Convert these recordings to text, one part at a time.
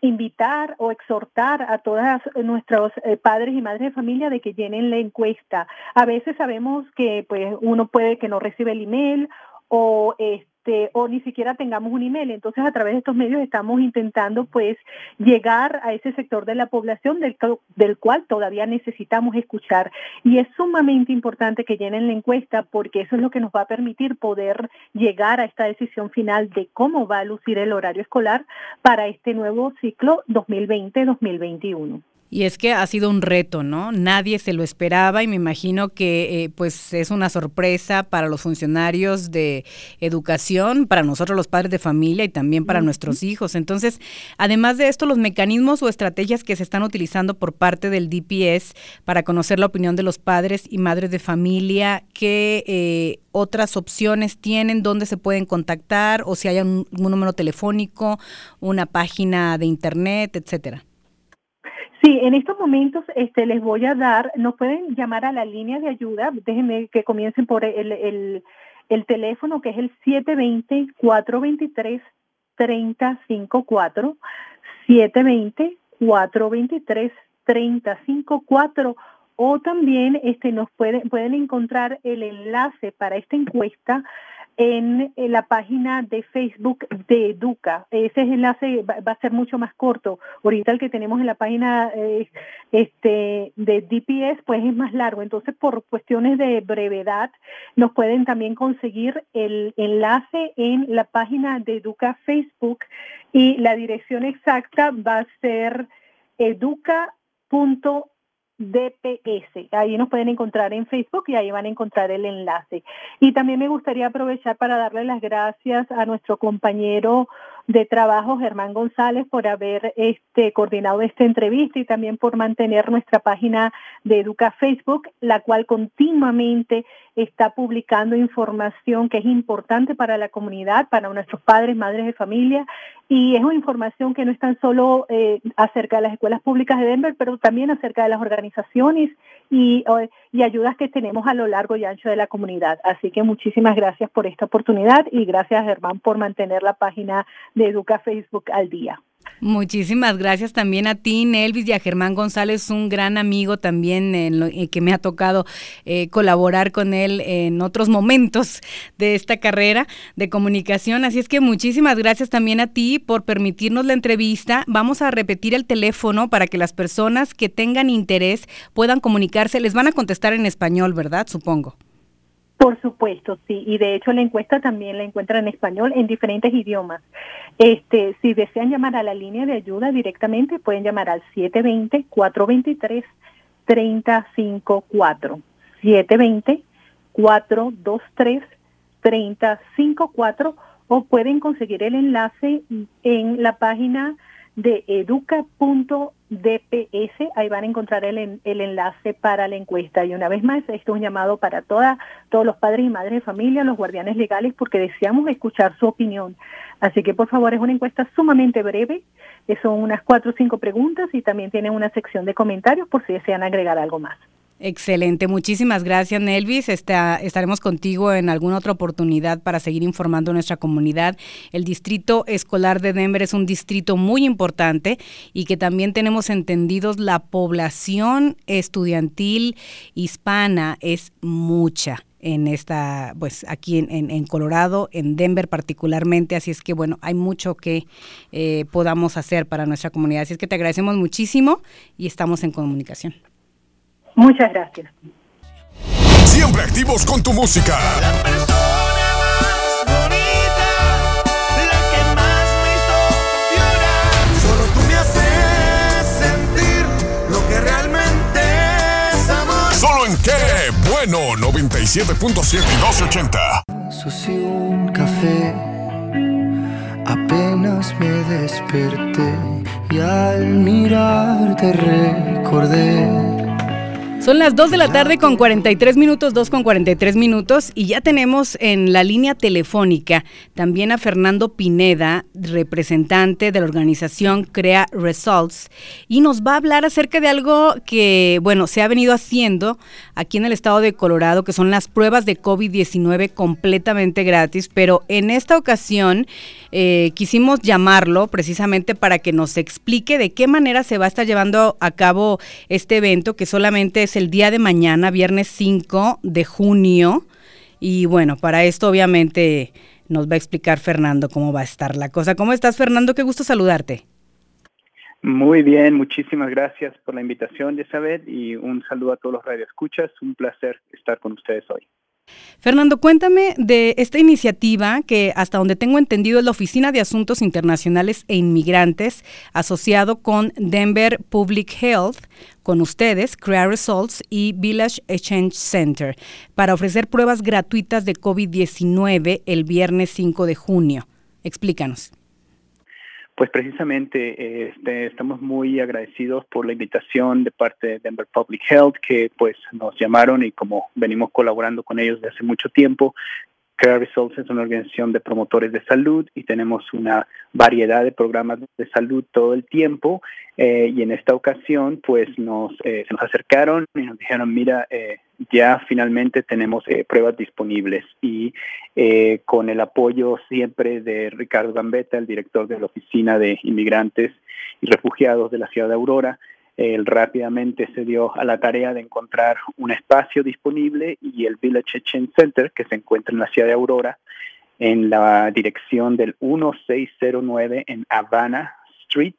invitar o exhortar a todos nuestros eh, padres y madres de familia de que llenen la encuesta. A veces sabemos que pues uno puede que no recibe el email o este o ni siquiera tengamos un email. Entonces, a través de estos medios estamos intentando pues llegar a ese sector de la población del, del cual todavía necesitamos escuchar. Y es sumamente importante que llenen la encuesta porque eso es lo que nos va a permitir poder llegar a esta decisión final de cómo va a lucir el horario escolar para este nuevo ciclo 2020-2021. Y es que ha sido un reto, ¿no? Nadie se lo esperaba y me imagino que eh, pues es una sorpresa para los funcionarios de educación, para nosotros los padres de familia y también para nuestros hijos. Entonces, además de esto, los mecanismos o estrategias que se están utilizando por parte del DPS para conocer la opinión de los padres y madres de familia, ¿qué eh, otras opciones tienen? ¿Dónde se pueden contactar? O si hay un número telefónico, una página de internet, etcétera. Sí, en estos momentos este, les voy a dar, nos pueden llamar a la línea de ayuda, déjenme que comiencen por el, el, el teléfono que es el 720-423-3054, 720-423-3054 o también este, nos pueden, pueden encontrar el enlace para esta encuesta en, la página de Facebook de Educa. Ese enlace va, a ser mucho más corto. Ahorita el que tenemos en la página este, de DPS pues es más largo. Entonces por cuestiones de brevedad nos pueden también conseguir el enlace en la página de Educa Facebook y la dirección exacta va a ser educa.com DPS. Ahí nos pueden encontrar en Facebook y ahí van a encontrar el enlace. Y también me gustaría aprovechar para darle las gracias a nuestro compañero de trabajo, Germán González, por haber este, coordinado esta entrevista y también por mantener nuestra página de Educa Facebook, la cual continuamente está publicando información que es importante para la comunidad, para nuestros padres, madres de familia, y es una información que no es tan solo eh, acerca de las escuelas públicas de Denver, pero también acerca de las organizaciones y, y ayudas que tenemos a lo largo y ancho de la comunidad. Así que muchísimas gracias por esta oportunidad y gracias Germán por mantener la página de Educa Facebook al día. Muchísimas gracias también a ti, Nelvis, y a Germán González, un gran amigo también en eh, que me ha tocado eh, colaborar con él en otros momentos de esta carrera de comunicación. Así es que muchísimas gracias también a ti por permitirnos la entrevista. Vamos a repetir el teléfono para que las personas que tengan interés puedan comunicarse. Les van a contestar en español, ¿verdad? Supongo. Por supuesto, sí, y de hecho la encuesta también la encuentran en español en diferentes idiomas. Este, si desean llamar a la línea de ayuda directamente, pueden llamar al 720-423-3054. 720-423-3054 o pueden conseguir el enlace en la página de educa.dps, ahí van a encontrar el, el, enlace para la encuesta. Y una vez más, esto es un llamado para toda, todos los padres y madres de familia, los guardianes legales, porque deseamos escuchar su opinión. Así que por favor, es una encuesta sumamente breve, son unas cuatro o cinco preguntas y también tiene una sección de comentarios por si desean agregar algo más. Excelente, muchísimas gracias Nelvis. estaremos contigo en alguna otra oportunidad para seguir informando a nuestra comunidad. El distrito escolar de Denver es un distrito muy importante y que también tenemos entendidos la población estudiantil hispana es mucha en esta, pues aquí en, Colorado, en Denver particularmente, así es que bueno, hay mucho que eh, podamos hacer para nuestra comunidad. Así es que te agradecemos muchísimo y estamos en comunicación. Muchas gracias. Siempre activos con tu música. La persona más bonita, la que más me hizo llorar. Solo tú me haces sentir lo que realmente es amor. Solo en qué bueno 97.7 y 280. Soy un café. Apenas me desperté y al mirarte recordé Son las 2 de la tarde con 43 minutos, 2 con 43 minutos y ya tenemos en la línea telefónica también a Fernando Pineda, representante de la organización Crea Results y nos va a hablar acerca de algo que, bueno, se ha venido haciendo aquí en el estado de Colorado, que son las pruebas de COVID-19 completamente gratis, pero en esta ocasión eh, quisimos llamarlo precisamente para que nos explique de qué manera se va a estar llevando a cabo este evento que solamente es el día de mañana, viernes 5 de junio. Y bueno, para esto obviamente nos va a explicar Fernando cómo va a estar la cosa. ¿Cómo estás, Fernando? Qué gusto saludarte. Muy bien, muchísimas gracias por la invitación, Elizabeth, y un saludo a todos los radioescuchas. Un placer estar con ustedes hoy. Fernando, cuéntame de esta iniciativa que hasta donde tengo entendido es la Oficina de Asuntos Internacionales e Inmigrantes asociado con Denver Public Health, con ustedes, Crea Results y Village Exchange Center, para ofrecer pruebas gratuitas de COVID-19 el viernes 5 de junio. Explícanos. Pues precisamente este, estamos muy agradecidos por la invitación de parte de Denver Public Health, que pues nos llamaron y como venimos colaborando con ellos desde hace mucho tiempo, Care Results es una organización de promotores de salud y tenemos una variedad de programas de salud todo el tiempo eh, y en esta ocasión pues nos, eh, se nos acercaron y nos dijeron mira eh, ya finalmente tenemos pruebas disponibles y con el apoyo siempre de Ricardo Gambetta, el director de la Oficina de Inmigrantes y Refugiados de la ciudad de Aurora, él rápidamente se dio a la tarea de encontrar un espacio disponible y el Village Exchange Center, que se encuentra en la ciudad de Aurora, en la dirección del 1609 en Havana Street.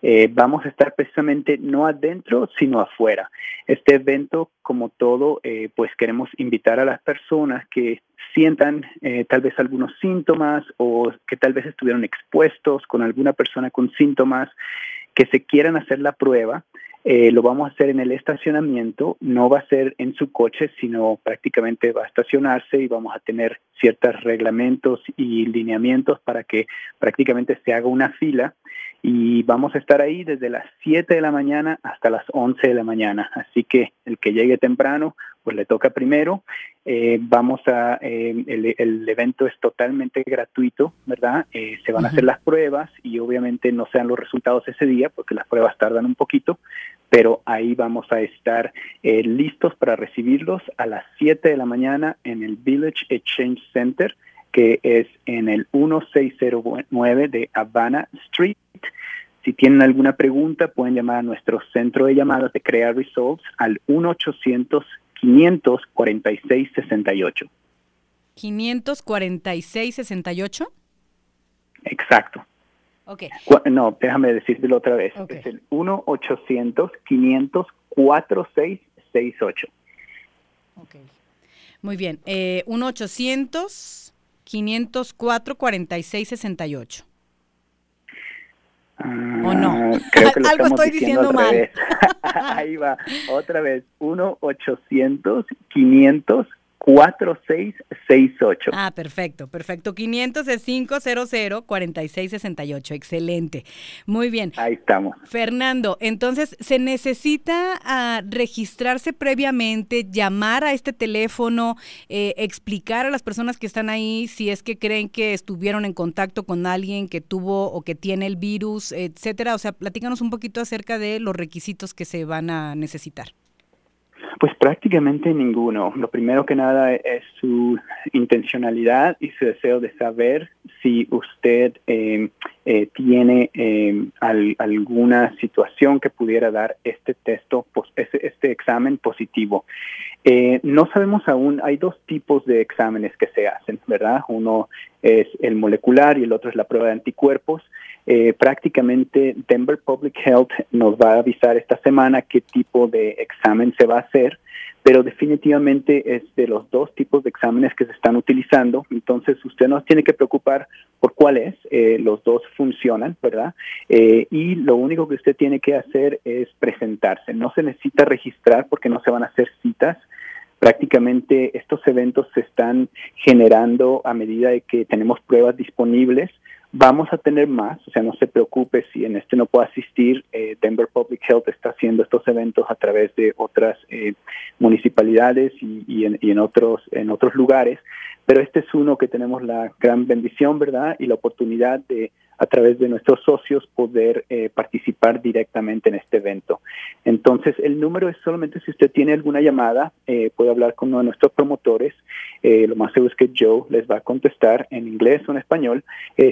Eh, vamos a estar precisamente no adentro, sino afuera. Este evento, como todo, eh, pues queremos invitar a las personas que sientan eh, tal vez algunos síntomas o que tal vez estuvieron expuestos con alguna persona con síntomas que se quieran hacer la prueba, eh, lo vamos a hacer en el estacionamiento, no va a ser en su coche, sino prácticamente va a estacionarse y vamos a tener ciertos reglamentos y lineamientos para que prácticamente se haga una fila y vamos a estar ahí desde las 7 de la mañana hasta las 11 de la mañana. Así que el que llegue temprano, pues le toca primero. Eh, vamos a, eh, el, evento es totalmente gratuito, ¿verdad? Eh, se van a hacer las pruebas y obviamente no sean los resultados ese día porque las pruebas tardan un poquito, pero ahí vamos a estar listos para recibirlos a las 7 de la mañana en el Village Exchange Center que es en el 1609 de Havana Street. Si tienen alguna pregunta, pueden llamar a nuestro centro de llamadas de Crea Results al 1-800-546-68. ¿546-68? Exacto. Okay. No, déjame decírtelo otra vez. Es el 1-800-500-4668. Ok. Muy bien. Eh, 1-800... 504 46 68. ¿O no? Algo estoy diciendo, mal. Ahí va, otra vez, 1 800 500 4668. Ah, perfecto, perfecto. 500 es 500 4668. Excelente. Muy bien. Ahí estamos. Fernando, entonces, ¿se necesita uh, registrarse previamente, llamar a este teléfono, eh, explicar a las personas que están ahí si es que creen que estuvieron en contacto con alguien que tuvo o que tiene el virus, etcétera? O sea, platícanos un poquito acerca de los requisitos que se van a necesitar. Pues prácticamente ninguno. Lo primero que nada es su intencionalidad y su deseo de saber si usted eh, eh, tiene eh, alguna situación que pudiera dar este texto, este, este examen positivo. no sabemos aún, hay dos tipos de exámenes que se hacen, ¿verdad? Uno es el molecular y el otro es la prueba de anticuerpos. Eh, prácticamente Denver Public Health nos va a avisar esta semana qué tipo de examen se va a hacer, pero definitivamente es de los dos tipos de exámenes que se están utilizando, entonces usted no tiene que preocupar por cuál es, eh, los dos funcionan, ¿verdad? Eh, y lo único que usted tiene que hacer es presentarse, no se necesita registrar porque no se van a hacer citas, prácticamente estos eventos se están generando a medida de que tenemos pruebas disponibles Vamos a tener más, o sea, no se preocupe si en este no puede asistir. Eh, Denver Public Health está haciendo estos eventos a través de otras eh, municipalidades y, y, en, otros en otros lugares, pero este es uno que tenemos la gran bendición, ¿verdad? Y la oportunidad de a través de nuestros socios poder eh, participar directamente en este evento. Entonces, el número es solamente si usted tiene alguna llamada, eh, puede hablar con uno de nuestros promotores. Eh, lo más seguro es que Joe les va a contestar en inglés o en español.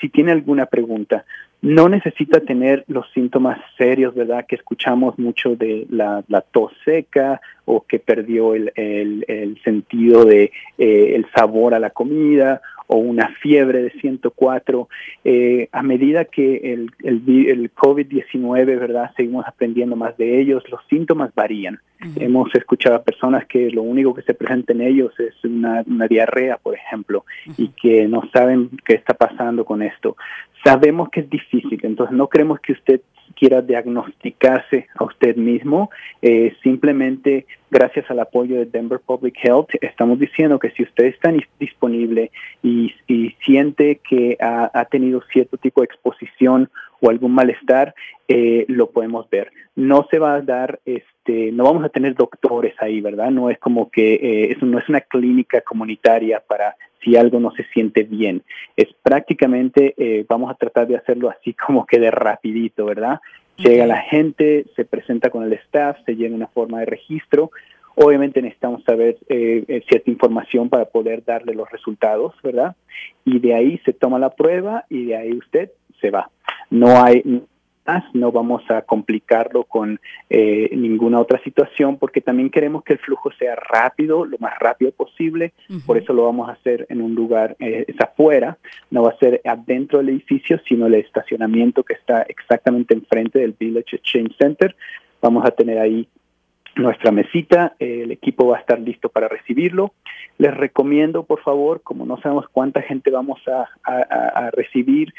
si tiene alguna pregunta, no necesita tener los síntomas serios, ¿verdad? Que escuchamos mucho de la, tos seca o que perdió el, el, sentido de el sabor a la comida o una fiebre de 104. Eh, a medida que el, el, COVID-19, ¿verdad? Seguimos aprendiendo más de ellos, los síntomas varían. Hemos escuchado a personas que lo único que se presenta en ellos es una, diarrea, por ejemplo, y que no saben qué está pasando con esto. Sabemos que es difícil, entonces no creemos que usted quiera diagnosticarse a usted mismo, eh, simplemente gracias al apoyo de Denver Public Health, estamos diciendo que si usted está disponible y, siente que ha, tenido cierto tipo de exposición o algún malestar, eh, lo podemos ver. No se va a dar, este, no vamos a tener doctores ahí, ¿verdad? No es como que eh, eso no es una clínica comunitaria para si algo no se siente bien. Es prácticamente, eh, vamos a tratar de hacerlo así como que de rapidito, ¿verdad? Llega la gente, se presenta con el staff, se llena una forma de registro. Obviamente necesitamos saber eh, cierta información para poder darle los resultados, ¿verdad? Y de ahí se toma la prueba y de ahí usted se va. No hay, no vamos a complicarlo con eh, ninguna otra situación porque también queremos que el flujo sea rápido, lo más rápido posible, por eso lo vamos a hacer en un lugar, eh, es afuera, no va a ser adentro del edificio, sino el estacionamiento que está exactamente enfrente del Village Exchange Center. Vamos a tener ahí nuestra mesita, eh, el equipo va a estar listo para recibirlo. Les recomiendo, por favor, como no sabemos cuánta gente vamos a recibir,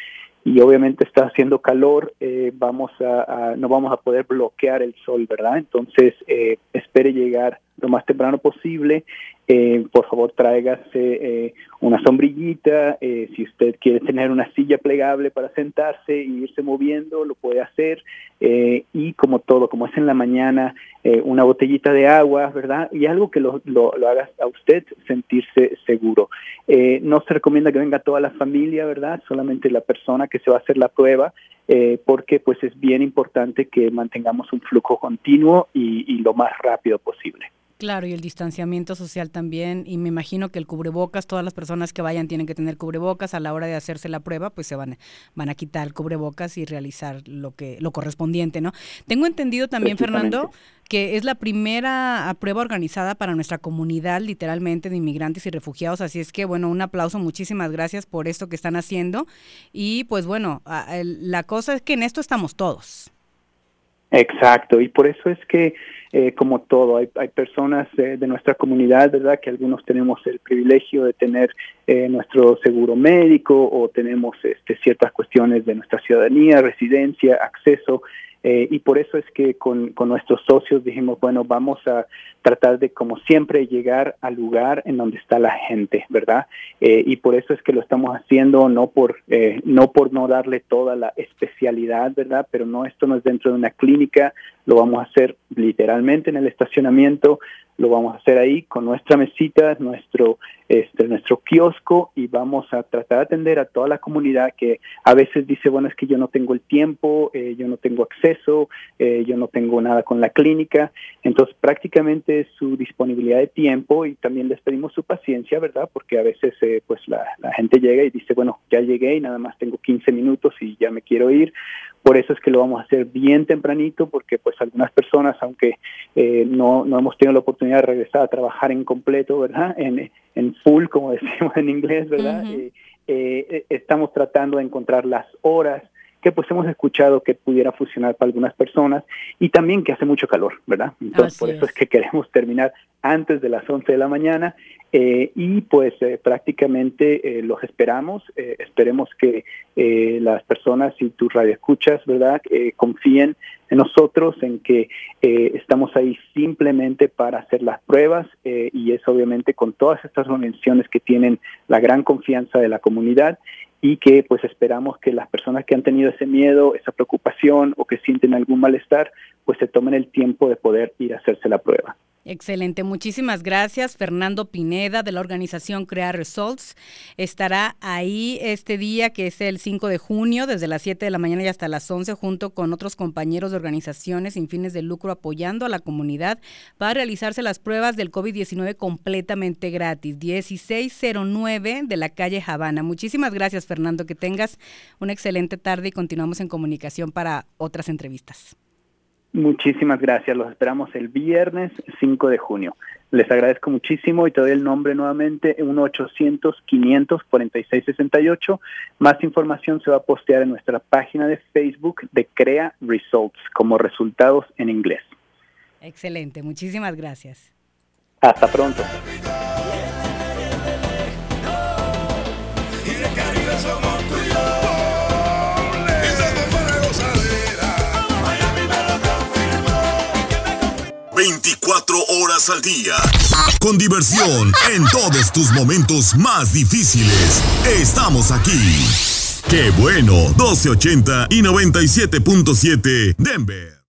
y obviamente está haciendo calor, eh, vamos a, no vamos a poder bloquear el sol, ¿verdad? Entonces, eh, espere llegar lo más temprano posible. Eh, por favor, tráigase una sombrillita. si usted quiere tener una silla plegable para sentarse e irse moviendo, lo puede hacer. y como todo, como es en la mañana, una botellita de agua, ¿verdad? Y algo que lo, lo, haga a usted sentirse seguro. no se recomienda que venga toda la familia, ¿verdad? Solamente la persona que se va a hacer la prueba, eh, porque pues es bien importante que mantengamos un flujo continuo y, lo más rápido posible. Claro, y el distanciamiento social también, y me imagino que el cubrebocas, todas las personas que vayan tienen que tener cubrebocas, a la hora de hacerse la prueba, pues se van, van a quitar el cubrebocas y realizar lo que, lo correspondiente, ¿no? Tengo entendido también, Fernando, que es la primera prueba organizada para nuestra comunidad, literalmente, de inmigrantes y refugiados. Así es que, bueno, un aplauso, muchísimas gracias por esto que están haciendo. Y pues bueno, la cosa es que en esto estamos todos. Exacto, y por eso es que, eh, como todo, hay, hay personas eh, de nuestra comunidad, ¿verdad? Que algunos tenemos el privilegio de tener eh, nuestro seguro médico o tenemos este, ciertas cuestiones de nuestra ciudadanía, residencia, acceso eh, y por eso es que con, con, nuestros socios dijimos, bueno, vamos a tratar de, como siempre, llegar al lugar en donde está la gente, ¿verdad? Eh, y por eso es que lo estamos haciendo, no por, eh, no por no darle toda la especialidad, ¿verdad? Pero no, esto no es dentro de una clínica, lo vamos a hacer literalmente en el estacionamiento, lo vamos a hacer ahí con nuestra mesita, nuestro, este, nuestro kiosco y vamos a tratar de atender a toda la comunidad que a veces dice, bueno, es que yo no tengo el tiempo, eh, yo no tengo acceso, eh, yo no tengo nada con la clínica. Entonces, prácticamente su disponibilidad de tiempo y también les pedimos su paciencia, ¿verdad? Porque a veces eh, pues la, la gente llega y dice, bueno, ya llegué y nada más tengo 15 minutos y ya me quiero ir por eso es que lo vamos a hacer bien tempranito, porque pues algunas personas, aunque no, no hemos tenido la oportunidad de regresar a trabajar en completo, ¿verdad? En, en full, como decimos en inglés, ¿verdad? Eh, eh, estamos tratando de encontrar las horas que pues hemos escuchado que pudiera funcionar para algunas personas y también que hace mucho calor, ¿verdad? Entonces por eso es. que queremos terminar antes de las 11 de la mañana eh, y pues eh, prácticamente eh, los esperamos, esperemos que las personas y tus radioescuchas, ¿verdad? confíen en nosotros, en que estamos ahí simplemente para hacer las pruebas y es obviamente con todas estas organizaciones que tienen la gran confianza de la comunidad y que pues esperamos que las personas que han tenido ese miedo, esa preocupación o que sienten algún malestar, pues se tomen el tiempo de poder ir a hacerse la prueba. Excelente, muchísimas gracias. Fernando Pineda de la organización Crea Results estará ahí este día que es el 5 de junio desde las 7 de la mañana y hasta las 11 junto con otros compañeros de organizaciones sin fines de lucro apoyando a la comunidad para realizarse las pruebas del COVID-19 completamente gratis. 1609 de la calle Habana. Muchísimas gracias Fernando, que tengas una excelente tarde y continuamos en comunicación para otras entrevistas. Muchísimas gracias. Los esperamos el viernes 5 de junio. Les agradezco muchísimo y te doy el nombre nuevamente, 1-800-500-4668. Más información se va a postear en nuestra página de Facebook de Crea Results, como resultados en inglés. Excelente, muchísimas gracias. Hasta pronto. 24 horas al día. Con diversión en todos tus momentos más difíciles. Estamos aquí. Qué bueno, 1280 y 97.7 Denver.